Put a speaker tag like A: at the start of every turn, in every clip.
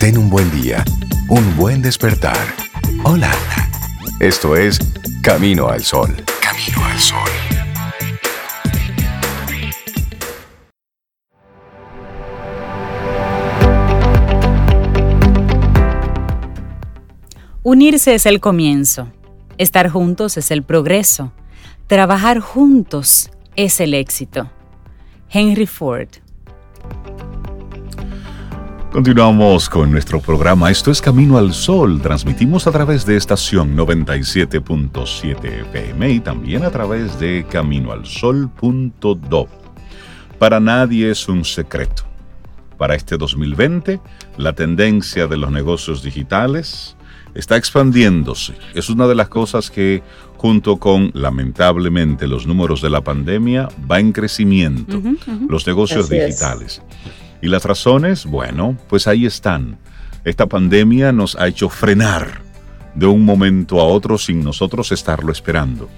A: Ten un buen día, un buen despertar. Hola. Esto es Camino al Sol. Camino al Sol.
B: Unirse es el comienzo. Estar juntos es el progreso. Trabajar juntos es el éxito. Henry Ford.
C: Continuamos con nuestro programa. Esto es Camino al Sol. Transmitimos a través de estación 97.7 FM y también a través de caminoalsol.do. Para nadie es un secreto. Para este 2020, la tendencia de los negocios digitales está expandiéndose. Es una de las cosas que, junto con, lamentablemente, los números de la pandemia, va en crecimiento. Los negocios digitales. ¿Y las razones? Bueno, pues ahí están. Esta pandemia nos ha hecho frenar de un momento a otro sin nosotros estarlo esperando.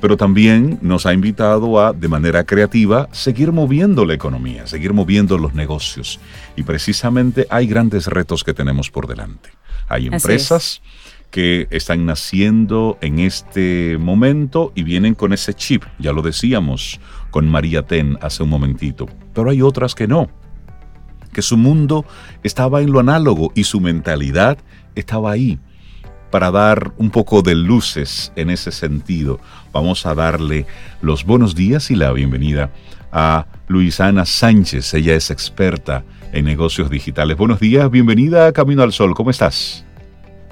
C: Pero también nos ha invitado a, de manera creativa, seguir moviendo la economía, seguir moviendo los negocios. Y precisamente hay grandes retos que tenemos por delante. Hay empresas que están naciendo en este momento y vienen con ese chip, ya lo decíamos con María Ten hace un momentito, pero hay otras que no que su mundo estaba en lo análogo y su mentalidad estaba ahí. Para dar un poco de luces en ese sentido, vamos a darle los buenos días y la bienvenida a Luisana Sánchez. Ella es experta en negocios digitales. Buenos días, bienvenida a Camino al Sol. ¿Cómo estás?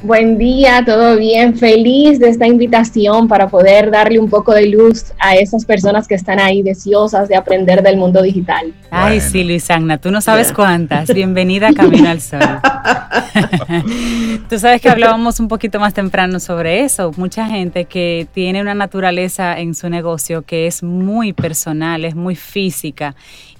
D: Buen día, todo bien. Feliz de esta invitación para poder darle un poco de luz a esas personas que están ahí deseosas de aprender del mundo digital.
B: Ay, sí, Luisagna, tú no sabes cuántas. Bienvenida a Camino al Sol. tú sabes que hablábamos un poquito más temprano sobre eso. Mucha gente que tiene una naturaleza en su negocio que es muy personal, es muy física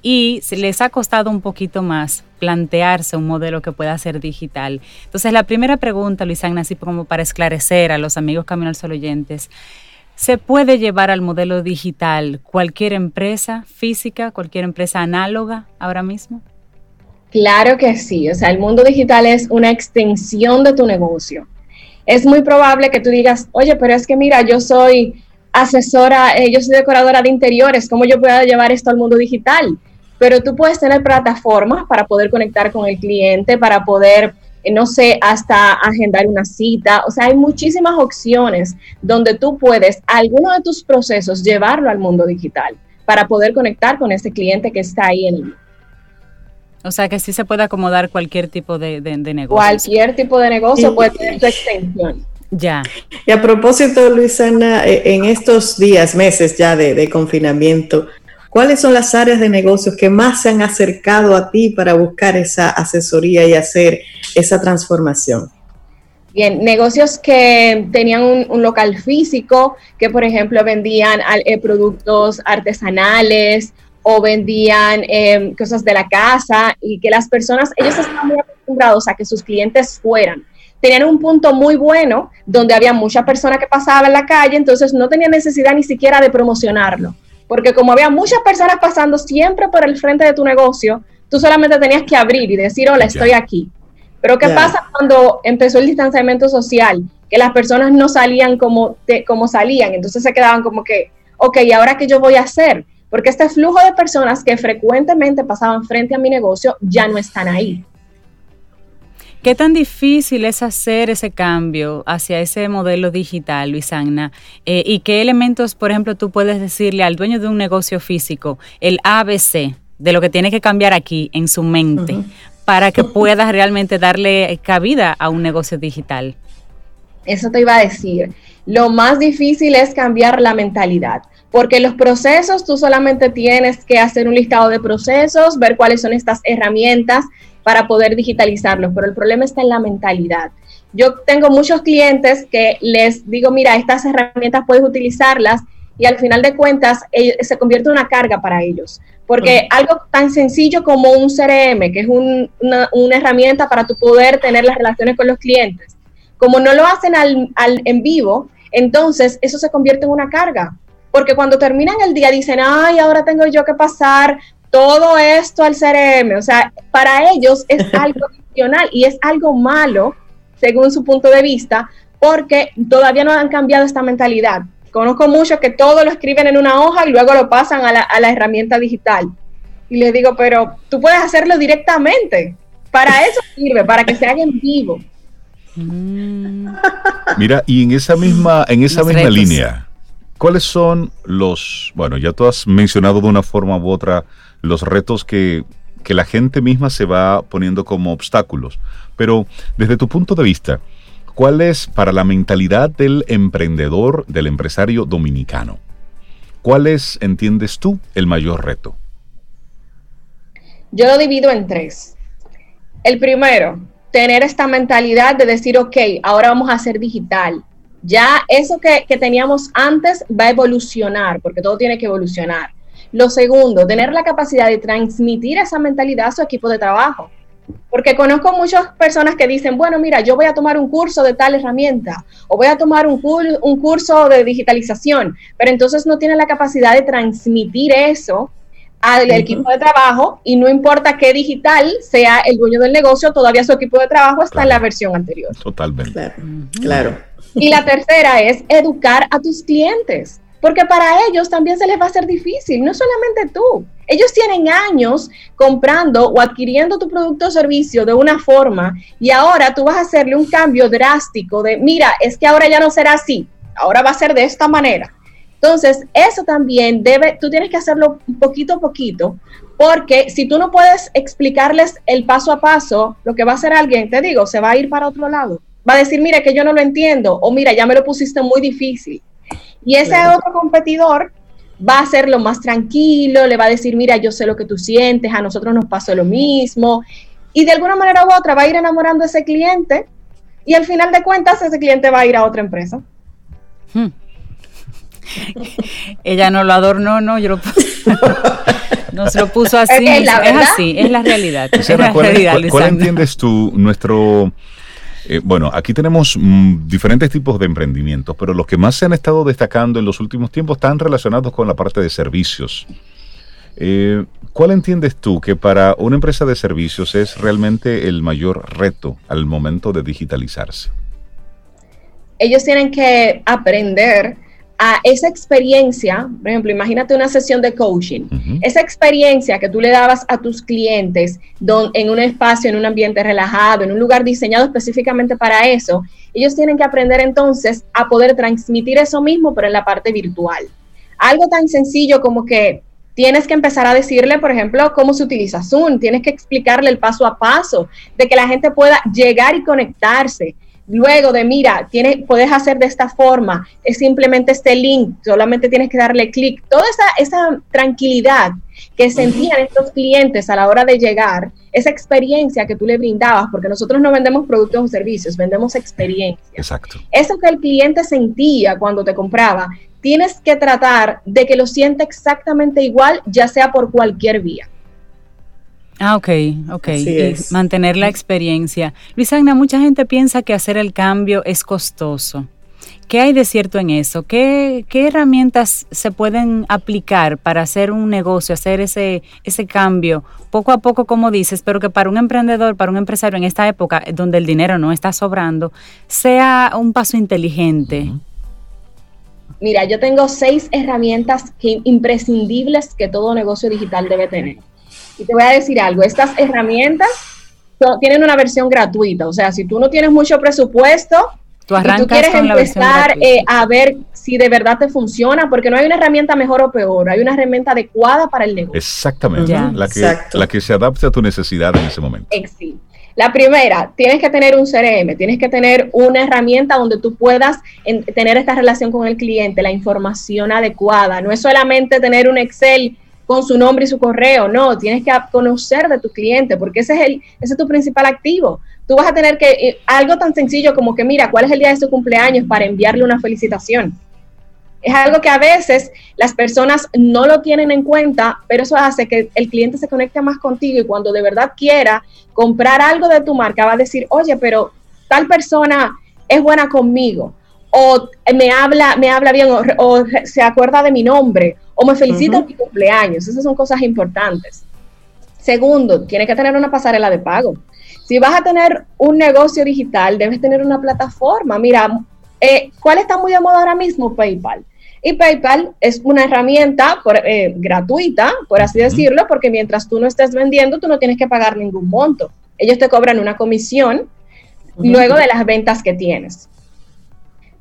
B: y les ha costado un poquito más plantearse un modelo que pueda ser digital. Entonces, la primera pregunta, Luisana, así como para esclarecer a los amigos Camino al Sol oyentes, ¿se puede llevar al modelo digital cualquier empresa física, cualquier empresa análoga ahora mismo?
D: Claro que sí, o sea, el mundo digital es una extensión de tu negocio. Es muy probable que tú digas, oye, pero es que mira, yo soy asesora, eh, yo soy decoradora de interiores, ¿cómo yo puedo llevar esto al mundo digital? Pero tú puedes tener plataformas para poder conectar con el cliente, para poder, eh, no sé, hasta agendar una cita. O sea, hay muchísimas opciones donde tú puedes alguno de tus procesos llevarlo al mundo digital para poder conectar con ese cliente que está ahí en
B: o sea que sí se puede acomodar cualquier tipo de, negocio.
D: Cualquier tipo de negocio puede tener su extensión.
B: Ya.
E: Y a propósito, Luisana, eh, en estos días, meses ya de confinamiento, ¿Cuáles son las áreas de negocios que más se han acercado a ti para buscar esa asesoría y hacer esa transformación?
D: Bien, negocios que tenían un, local físico, que por ejemplo vendían eh, productos artesanales o vendían em, cosas de la casa y que las personas, ellos estaban muy acostumbrados a que sus clientes fueran. Tenían un punto muy bueno donde había mucha persona que pasaba en la calle, entonces no tenía necesidad ni siquiera de promocionarlo porque como había muchas personas pasando siempre por el frente de tu negocio, tú solamente tenías que abrir y decir, hola, estoy aquí. Pero ¿qué pasa cuando empezó el distanciamiento social? Que las personas no salían como, como salían, entonces se quedaban como que, ok, ¿y ahora qué yo voy a hacer? Porque este flujo de personas que frecuentemente pasaban frente a mi negocio ya no están ahí.
B: ¿Qué tan difícil es hacer ese cambio hacia ese modelo digital, Luis Agna? Eh, ¿Y qué elementos, por ejemplo, tú puedes decirle al dueño de un negocio físico, el ABC, de lo que tiene que cambiar aquí en su mente, para que pueda realmente darle cabida a un negocio digital?
D: Eso te iba a decir. Lo más difícil es cambiar la mentalidad porque los procesos tú solamente tienes que hacer un listado de procesos, ver cuáles son estas herramientas para poder digitalizarlos, pero el problema está en la mentalidad. Yo tengo muchos clientes que les digo, mira, estas herramientas puedes utilizarlas y al final de cuentas se convierte en una carga para ellos. Porque algo tan sencillo como un CRM, que es una, herramienta para tu poder tener las relaciones con los clientes, como no lo hacen al, en vivo, entonces eso se convierte en una carga. Porque cuando terminan el día dicen, ay, ahora tengo yo que pasar todo esto al CRM. O sea, para ellos es algo adicional y es algo malo, según su punto de vista, porque todavía no han cambiado esta mentalidad. Conozco muchos que todo lo escriben en una hoja y luego lo pasan a la, a la herramienta digital. Y les digo, pero tú puedes hacerlo directamente. Para eso sirve, para que se haga en vivo.
C: Mm. Mira, y en esa misma, en esa misma línea, ¿cuáles son los, bueno, ya tú has mencionado de una forma u otra los retos que, que la gente misma se va poniendo como obstáculos, pero desde tu punto de vista, ¿cuál es para la mentalidad del emprendedor, del empresario dominicano? ¿Cuál es, entiendes tú, el mayor reto?
D: Yo lo divido en tres. El primero, tener esta mentalidad de decir, ok, ahora vamos a hacer digital. Ya eso que, teníamos antes va a evolucionar, porque todo tiene que evolucionar. Lo segundo, tener la capacidad de transmitir esa mentalidad a su equipo de trabajo. Porque conozco muchas personas que dicen, bueno, mira, yo voy a tomar un curso de tal herramienta o voy a tomar un, un curso de digitalización, pero entonces no tienen la capacidad de transmitir eso al equipo de trabajo y no importa qué digital sea el dueño del negocio, todavía su equipo de trabajo está en la versión anterior.
C: Totalmente.
E: Claro,
D: Y la tercera es educar a tus clientes, porque para ellos también se les va a ser difícil, no solamente tú. Ellos tienen años comprando o adquiriendo tu producto o servicio de una forma y ahora tú vas a hacerle un cambio drástico de, mira, es que ahora ya no será así, ahora va a ser de esta manera entonces, eso también debe, tú tienes que hacerlo poquito a poquito, porque si tú no puedes explicarles el paso a paso, lo que va a hacer alguien, te digo, se va a ir para otro lado. Va a decir, mira, que yo no lo entiendo, o mira, ya me lo pusiste muy difícil. Y ese otro competidor va a ser lo más tranquilo, le va a decir, mira, yo sé lo que tú sientes, a nosotros nos pasó lo mismo. Y de alguna manera u otra va a ir enamorando a ese cliente y al final de cuentas ese cliente va a ir a otra empresa. Hmm.
B: Ella no lo adornó, no, yo lo nos lo puso así. Es, así, es la realidad.
C: ¿Cuál, entiendes tú nuestro... Eh, bueno, aquí tenemos mm, diferentes tipos de emprendimientos, pero los que más se han estado destacando en los últimos tiempos están relacionados con la parte de servicios. Eh, ¿Cuál entiendes tú que para una empresa de servicios es realmente el mayor reto al momento de digitalizarse?
D: Ellos tienen que aprender a esa experiencia, por ejemplo, imagínate una sesión de coaching, esa experiencia que tú le dabas a tus clientes en un espacio, en un ambiente relajado, en un lugar diseñado específicamente para eso, ellos tienen que aprender entonces a poder transmitir eso mismo, pero en la parte virtual. Algo tan sencillo como que tienes que empezar a decirle, por ejemplo, cómo se utiliza Zoom, tienes que explicarle el paso a paso de que la gente pueda llegar y conectarse. Luego de, mira, tienes, puedes hacer de esta forma, es simplemente este link, solamente tienes que darle clic. Toda esa, esa tranquilidad que sentían estos clientes a la hora de llegar, esa experiencia que tú le brindabas, porque nosotros no vendemos productos o servicios, vendemos experiencia.
C: Exacto.
D: Eso que el cliente sentía cuando te compraba, tienes que tratar de que lo sienta exactamente igual, ya sea por cualquier vía.
B: Ah, ok, ok. mantener la experiencia. Luis Agna, mucha gente piensa que hacer el cambio es costoso. ¿Qué hay de cierto en eso? ¿Qué, ¿Qué, herramientas se pueden aplicar para hacer un negocio, hacer ese, ese cambio poco a poco, como dices, pero que para un emprendedor, para un empresario en esta época donde el dinero no está sobrando, sea un paso inteligente?
D: Mira, yo tengo seis herramientas que, imprescindibles que todo negocio digital debe tener. Y te voy a decir algo, estas herramientas tienen una versión gratuita, o sea, si tú no tienes mucho presupuesto, tú, y tú quieres empezar eh, a ver si de verdad te funciona, porque no hay una herramienta mejor o peor, hay una herramienta adecuada para el negocio.
C: Exactamente, la, que, la que se adapte a tu necesidad en ese momento.
D: Sí. La primera, tienes que tener un CRM, tienes que tener una herramienta donde tú puedas tener esta relación con el cliente, la información adecuada. No es solamente tener un Excel con su nombre y su correo, no, tienes que conocer de tu cliente porque ese es, el, ese es tu principal activo. Tú vas a tener que, eh, algo tan sencillo como que, mira, ¿cuál es el día de su cumpleaños para enviarle una felicitación? Es algo que a veces las personas no lo tienen en cuenta, pero eso hace que el cliente se conecte más contigo y cuando de verdad quiera comprar algo de tu marca va a decir, oye, pero tal persona es buena conmigo o me habla, me habla bien o se acuerda de mi nombre o me felicita en mi cumpleaños. Esas son cosas importantes. Segundo, tiene que tener una pasarela de pago. Si vas a tener un negocio digital, debes tener una plataforma. Mira, eh, ¿cuál está muy de moda ahora mismo? PayPal. Y PayPal es una herramienta eh, gratuita, por así decirlo, porque mientras tú no estés vendiendo, tú no tienes que pagar ningún monto. Ellos te cobran una comisión luego de las ventas que tienes.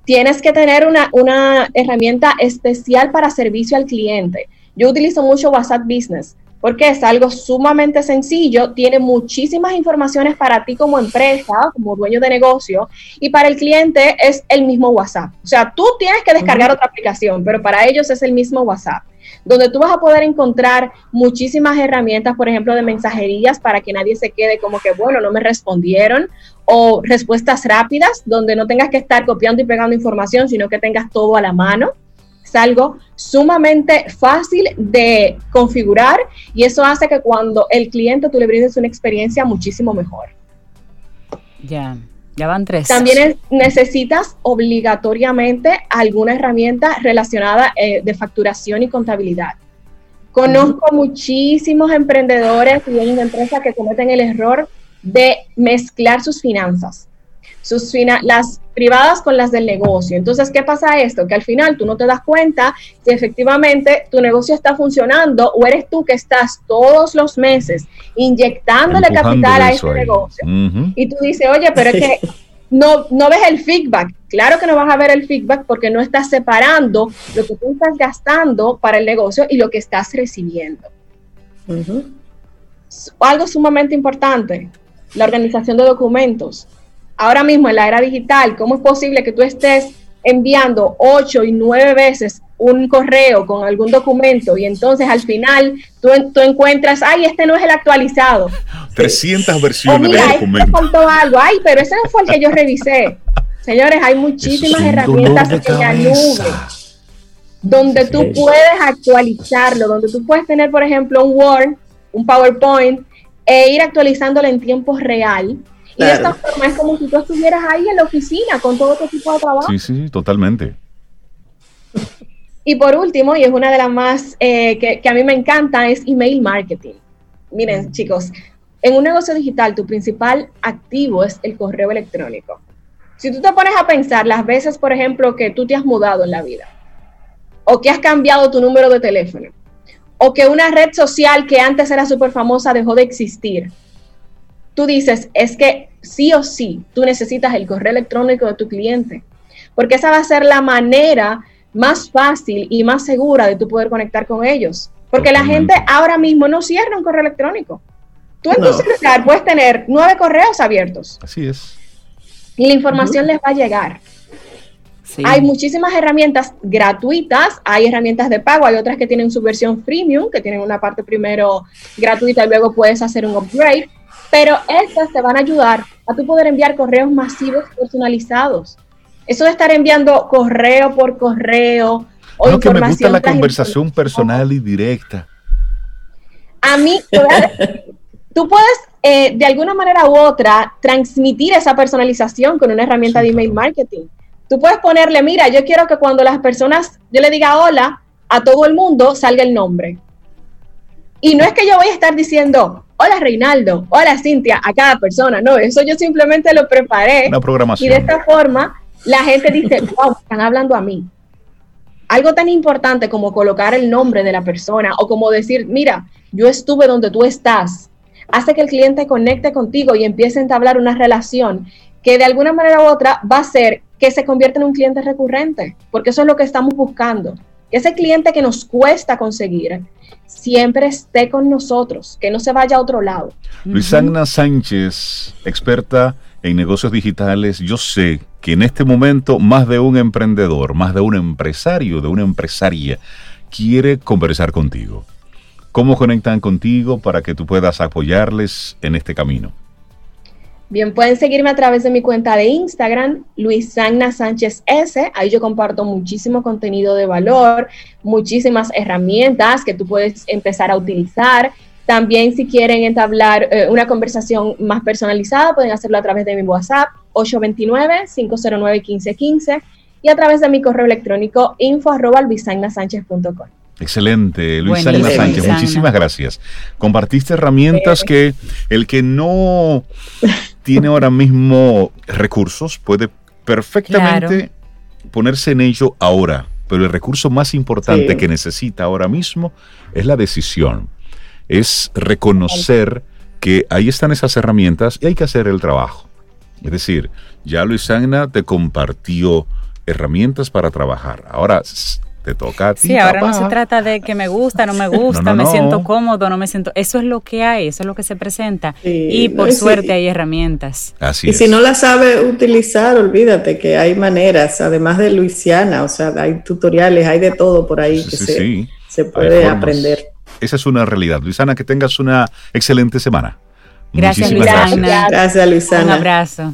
D: Tienes que tener una, una herramienta especial para servicio al cliente. Yo utilizo mucho WhatsApp Business porque es algo sumamente sencillo, tiene muchísimas informaciones para ti como empresa, como dueño de negocio, y para el cliente es el mismo WhatsApp. O sea, tú tienes que descargar otra aplicación, pero para ellos es el mismo WhatsApp, donde tú vas a poder encontrar muchísimas herramientas, por ejemplo, de mensajerías para que nadie se quede como que, bueno, no me respondieron, o respuestas rápidas, donde no tengas que estar copiando y pegando información, sino que tengas todo a la mano algo sumamente fácil de configurar y eso hace que cuando el cliente tú le brindes una experiencia muchísimo mejor.
B: Ya, ya van tres.
D: También necesitas obligatoriamente alguna herramienta relacionada eh, de facturación y contabilidad. Conozco muchísimos emprendedores y dueños de empresas que cometen el error de mezclar sus finanzas sus las privadas con las del negocio. Entonces, ¿qué pasa esto? Que al final tú no te das cuenta si efectivamente tu negocio está funcionando o eres tú que estás todos los meses inyectándole capital a ese negocio. Y tú dices, oye, pero es que no, no ves el feedback. Claro que no vas a ver el feedback porque no estás separando lo que tú estás gastando para el negocio y lo que estás recibiendo. Algo sumamente importante, la organización de documentos ahora mismo en la era digital, ¿cómo es posible que tú estés enviando ocho y nueve veces un correo con algún documento y entonces al final tú, tú encuentras, ay, este no es el actualizado.
C: 300 versiones de este documento.
D: faltó algo, ay, pero ese no fue el que yo revisé. Señores, hay muchísimas herramientas en la nube donde tú puedes actualizarlo, donde tú puedes tener, por ejemplo, un Word, un PowerPoint e ir actualizándolo en tiempo real y de esta forma es como si tú estuvieras ahí en la oficina con todo tu tipo de trabajo.
C: Sí, sí, totalmente.
D: Y por último, y es una de las más eh, que, a mí me encanta, es email marketing. Miren, mm. chicos, en un negocio digital tu principal activo es el correo electrónico. Si tú te pones a pensar las veces, por ejemplo, que tú te has mudado en la vida, o que has cambiado tu número de teléfono, o que una red social que antes era súper famosa dejó de existir, tú dices, es que sí o sí, tú necesitas el correo electrónico de tu cliente, porque esa va a ser la manera más fácil y más segura de tú poder conectar con ellos. Porque la gente ahora mismo no cierra un correo electrónico. Tú en tu celular puedes tener nueve correos abiertos.
C: Así es.
D: Y la información les va a llegar. Hay muchísimas herramientas gratuitas, hay herramientas de pago, hay otras que tienen su versión freemium, que tienen una parte primero gratuita y luego puedes hacer un upgrade pero estas te van a ayudar a tú poder enviar correos masivos personalizados. Eso de estar enviando correo por correo
C: o no, que me gusta la conversación personal y directa.
D: A mí, tú puedes eh, de alguna manera u otra transmitir esa personalización con una herramienta de email marketing. Tú puedes ponerle, mira, yo quiero que cuando las personas, yo le diga hola a todo el mundo, salga el nombre. Y no es que yo voy a estar diciendo, hola Reinaldo, hola Cintia, a cada persona. No, eso yo simplemente lo preparé.
C: Una programación.
D: Y de esta forma la gente dice, wow, están hablando a mí. Algo tan importante como colocar el nombre de la persona o como decir, mira, yo estuve donde tú estás, hace que el cliente conecte contigo y empiece a entablar una relación que de alguna manera u otra va a hacer que se convierta en un cliente recurrente, porque eso es lo que estamos buscando. Ese cliente que nos cuesta conseguir, siempre esté con nosotros, que no se vaya a otro lado.
C: Luisana Sánchez, experta en negocios digitales, yo sé que en este momento más de un emprendedor, más de un empresario, de una empresaria, quiere conversar contigo. ¿Cómo conectan contigo para que tú puedas apoyarles en este camino?
D: Bien, pueden seguirme a través de mi cuenta de Instagram, Luisagna Sánchez S. Ahí yo comparto muchísimo contenido de valor, muchísimas herramientas que tú puedes empezar a utilizar. También si quieren entablar eh, una conversación más personalizada, pueden hacerlo a través de mi WhatsApp 829-509-1515 y a través de mi correo electrónico info arroba
C: Excelente, Luisa
B: Buenísimo,
C: Sánchez, muchísimas gracias. Compartiste herramientas que el que no tiene ahora mismo recursos puede perfectamente ponerse en ello ahora, pero el recurso más importante
E: Sí.
C: que necesita ahora mismo es la decisión, es reconocer que ahí están esas herramientas y hay que hacer el trabajo. Es decir, ya Luisana te compartió herramientas para trabajar. Ahora te toca a ti.
B: Sí, ahora no se trata de que me gusta, no me gusta,
C: No, no,
B: me
C: no.
B: siento cómodo, no me siento. Eso es lo que hay, eso es lo que se presenta.
E: Sí,
B: y por suerte hay herramientas.
C: Así
E: Y
C: es.
E: si no la sabe utilizar, olvídate que hay maneras, además de Luisiana, o sea, hay tutoriales, hay de todo por ahí
C: Sí,
E: que
C: sí,
E: se,
C: sí.
E: se
C: Hay
E: puede aprender.
C: Esa es una realidad. Luisana, que tengas una excelente semana.
B: Gracias,
C: Muchísimas
B: Luisana.
C: gracias.
E: Gracias,
B: Un
E: Luisana.
B: abrazo.